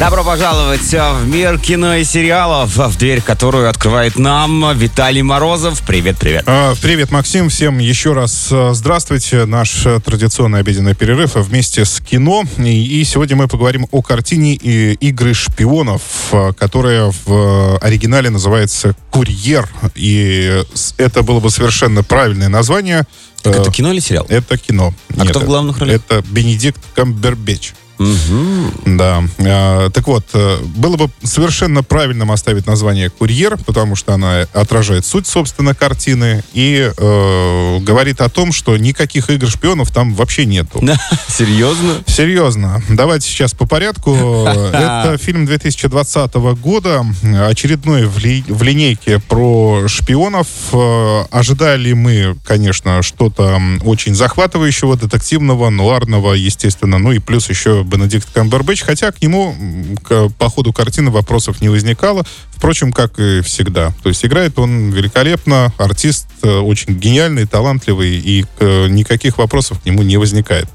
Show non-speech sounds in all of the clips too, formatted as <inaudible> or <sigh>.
Добро пожаловать в мир кино и сериалов, в дверь которую открывает нам Виталий Морозов. Привет, привет. А, Привет, Максим. Всем еще раз э, здравствуйте. Наш э, традиционный обеденный перерыв вместе с кино. И, сегодня мы поговорим о картине «Игры шпионов», э, которая в оригинале называется «Курьер». И это было бы совершенно правильное название. Так Э, это кино или сериал? Это кино. А кто в главных ролях? Это Бенедикт Камбербеч. Мгм. Да. А, так вот, э, было бы совершенно правильным оставить название «Курьер», потому что она отражает суть, собственно, картины и э, говорит о том, что никаких игр шпионов там вообще нету. <laughs> Серьезно? Серьезно. Давайте сейчас по порядку. <laughs> Это фильм 2020 года, очередной в, ли- в линейке про шпионов. Э, Ожидали мы, конечно, что-то очень захватывающего, детективного, нуарного, естественно. Ну и плюс еще Бенедикт Камбербэтч, хотя к нему к- по ходу картины вопросов не возникало. Впрочем, как и всегда. То есть играет он великолепно, артист э, очень гениальный, талантливый, и э, никаких вопросов к нему не возникает.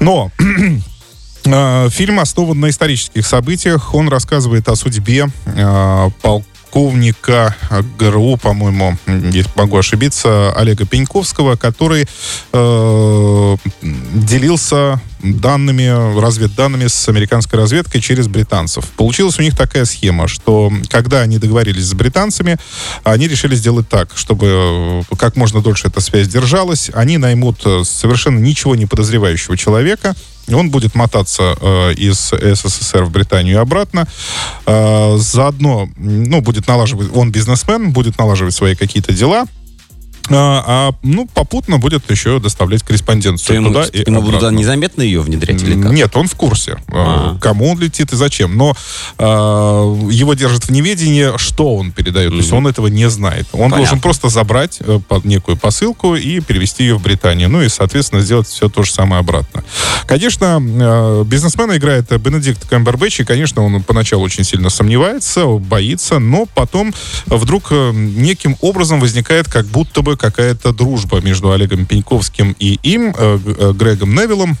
Но <clears throat> э, фильм основан на исторических событиях. Он рассказывает о судьбе э, полковника ГРУ, по-моему, если могу ошибиться, Олега Пеньковского, который э, делился данными, разведданными с американской разведкой через британцев. Получилась у них такая схема, что когда они договорились с британцами, они решили сделать так, чтобы э, как можно дольше эта связь держалась. Они наймут э, совершенно ничего не подозревающего человека, он будет мотаться э, из СССР в Британию и обратно. Э, заодно, ну, будет налаживать, он бизнесмен, будет налаживать свои какие-то дела. А, а, ну, попутно будет еще доставлять корреспонденцию Ему, туда и ему обратно. незаметно ее внедрять или как? Нет, он в курсе, э, А. кому он летит и зачем. Но э, его держат в неведении, что он передает. То есть он этого не знает. Он Понятно. должен просто забрать э, под некую посылку и перевести ее в Британию. Ну и, соответственно, сделать все то же самое обратно. Конечно, э, бизнесмена играет э, Бенедикт Камбербэтч, и, конечно, он поначалу очень сильно сомневается, боится, но потом вдруг неким образом возникает как будто бы какая-то дружба между Олегом Пеньковским и им, э, э, Грегом Невиллом,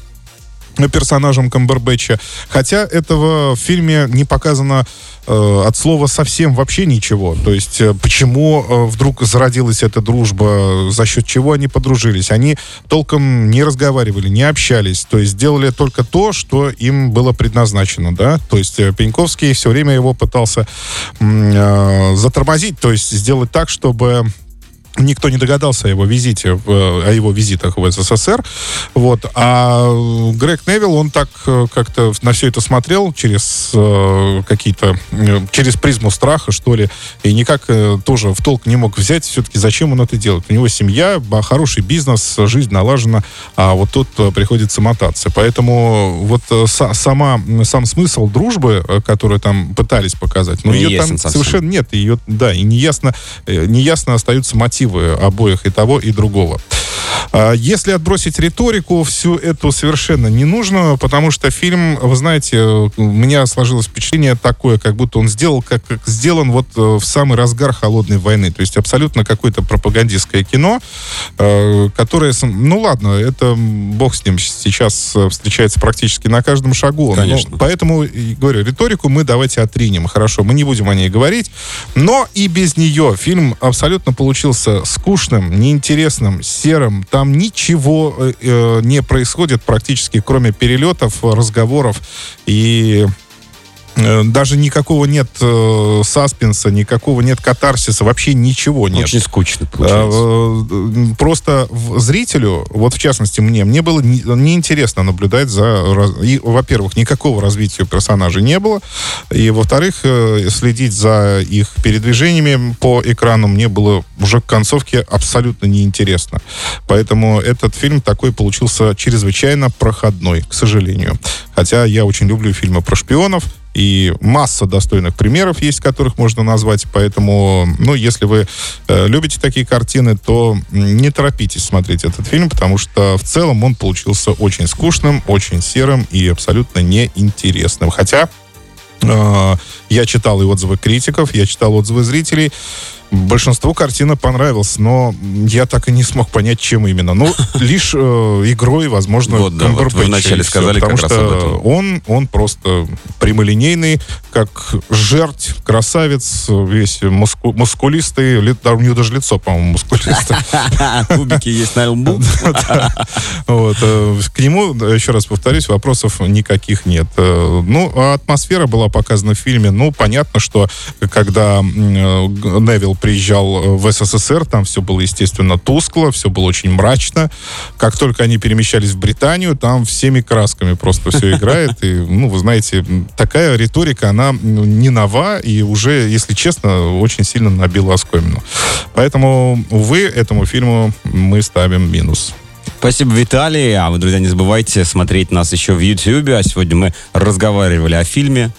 э, персонажем Камбербэтча. Хотя этого в фильме не показано э, от слова совсем вообще ничего. То есть почему э, вдруг зародилась эта дружба, за счет чего они подружились. Они толком не разговаривали, не общались. То есть делали только то, что им было предназначено. Да? То есть Пеньковский все время его пытался э, затормозить, то есть сделать так, чтобы никто не догадался о его визите, э, о его визитах в СССР. Вот. А Грег Невилл, он так э, как-то на все это смотрел через э, какие-то, э, через призму страха, что ли, и никак э, тоже в толк не мог взять все-таки, зачем он это делает. У него семья, ба- хороший бизнес, жизнь налажена, а вот тут э, приходится мотаться. Поэтому вот э, са- сама, сам смысл дружбы, э, которую там пытались показать, но Не ее там совсем. совершенно нет, ее, да, и неясно, э, неясно остаются мотивы обоих и того, и другого. А, Если отбросить риторику, всю эту совершенно не нужно, потому что фильм, вы знаете, у меня сложилось впечатление такое, как будто он сделал, как, как сделан вот э, в самый разгар холодной войны. То есть абсолютно какое-то пропагандистское кино, э, которое, ну ладно, это бог с ним сейчас э, встречается практически на каждом шагу. Но Конечно. поэтому, и говорю, риторику мы давайте отринем. Хорошо, мы не будем о ней говорить. Но и без нее фильм абсолютно получился скучным, неинтересным, серым. Там ничего э, э, не происходит практически, кроме перелетов, разговоров и даже никакого нет э, саспенса, никакого нет катарсиса, вообще ничего нет. Очень скучно получилось. А, э, Просто зрителю, вот в частности мне, мне было не- неинтересно наблюдать за... и, во-первых, никакого развития персонажей не было. И, во-вторых, э, следить за их передвижениями по экрану мне было уже к концовке абсолютно неинтересно. Поэтому этот фильм такой получился чрезвычайно проходной, к сожалению. Хотя я очень люблю фильмы про шпионов, и масса достойных примеров есть, которых можно назвать. Поэтому, ну, если вы э, любите такие картины, то не торопитесь смотреть этот фильм, потому что в целом он получился очень скучным, очень серым и абсолютно неинтересным. Хотя э, я читал и отзывы критиков, я читал отзывы зрителей. Большинству картина понравилась, но я так и не смог понять, чем именно. Ну, <laughs> лишь э, игрой, возможно, Вот, да, вот вы вначале и всё, сказали потому как раз что об этом. он, он просто прямолинейный, как жерть, красавец, весь муску- мускулистый, ли- да, у него даже лицо, по-моему, мускулистое. <laughs> Кубики есть на лбу. <laughs> Э, К нему, еще раз повторюсь, вопросов никаких нет. Э, Ну, а атмосфера была показана в фильме. Ну, понятно, что когда м, приезжал э, в СССР, там все было, естественно, тускло, все было очень мрачно. Как только они перемещались в Британию, там всеми красками просто все играет. И, ну, вы знаете, такая риторика, она не нова и уже, если честно, очень сильно набила оскомину. Поэтому, увы, этому фильму мы ставим минус. Спасибо, Виталий. А вы, друзья, не забывайте смотреть нас еще в YouTube. А сегодня мы разговаривали о фильме.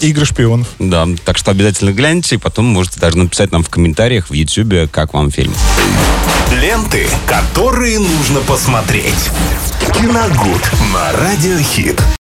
Игры шпионов. Да, так что обязательно гляньте, и потом можете даже написать нам в комментариях в YouTube, как вам фильм. Ленты, которые нужно посмотреть. Киногуд на Радиохит.